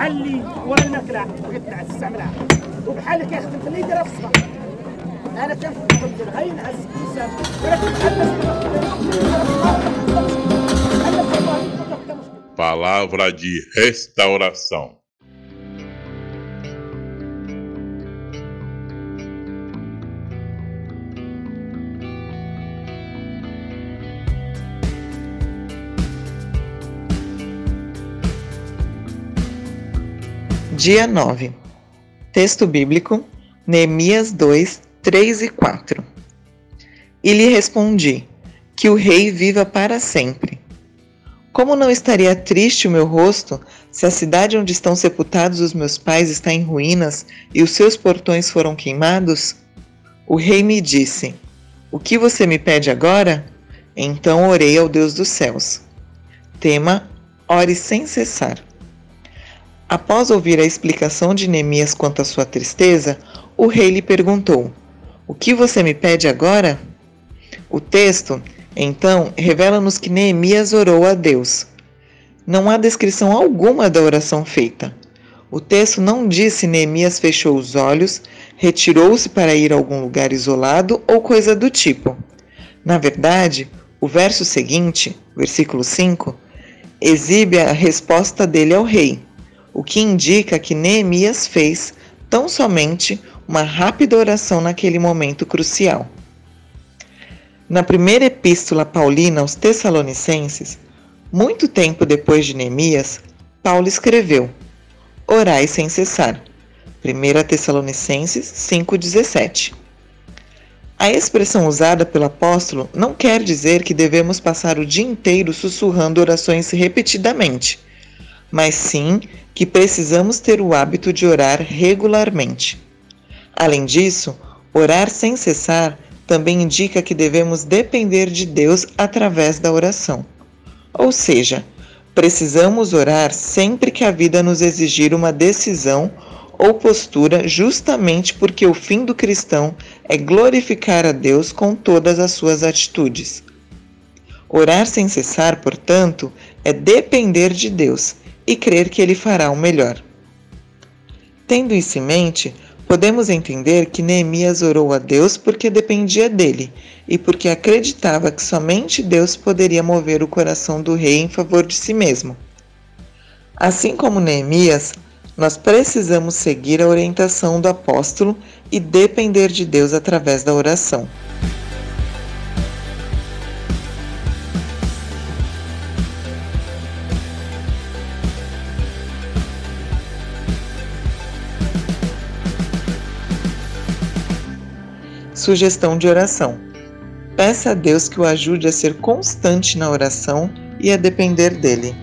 بحال اللي وانا ناكلها بغيت نستعملها وبحال اللي كيخدم في اللي يديرها في الصباح انا كنفهم غير نعس الانسان ولكن بحال Palavra de restauração. Dia 9. Texto bíblico, Neemias 2, 3 e 4. E lhe respondi: Que o rei viva para sempre. Como não estaria triste o meu rosto se a cidade onde estão sepultados os meus pais está em ruínas e os seus portões foram queimados? O rei me disse: O que você me pede agora? Então orei ao Deus dos céus. Tema: Ore sem cessar. Após ouvir a explicação de Neemias quanto à sua tristeza, o rei lhe perguntou: O que você me pede agora? O texto, então, revela-nos que Neemias orou a Deus. Não há descrição alguma da oração feita. O texto não diz se Neemias fechou os olhos, retirou-se para ir a algum lugar isolado ou coisa do tipo. Na verdade, o verso seguinte, versículo 5, exibe a resposta dele ao rei o que indica que Neemias fez tão somente uma rápida oração naquele momento crucial. Na primeira epístola paulina aos Tessalonicenses, muito tempo depois de Neemias, Paulo escreveu: Orai sem cessar. 1 Tessalonicenses 5,17. A expressão usada pelo apóstolo não quer dizer que devemos passar o dia inteiro sussurrando orações repetidamente mas sim que precisamos ter o hábito de orar regularmente. Além disso, orar sem cessar também indica que devemos depender de Deus através da oração. Ou seja, precisamos orar sempre que a vida nos exigir uma decisão ou postura, justamente porque o fim do cristão é glorificar a Deus com todas as suas atitudes. Orar sem cessar, portanto, é depender de Deus e crer que ele fará o melhor. Tendo isso em mente, podemos entender que Neemias orou a Deus porque dependia dele e porque acreditava que somente Deus poderia mover o coração do rei em favor de si mesmo. Assim como Neemias, nós precisamos seguir a orientação do apóstolo e depender de Deus através da oração. Sugestão de oração: peça a Deus que o ajude a ser constante na oração e a depender dele.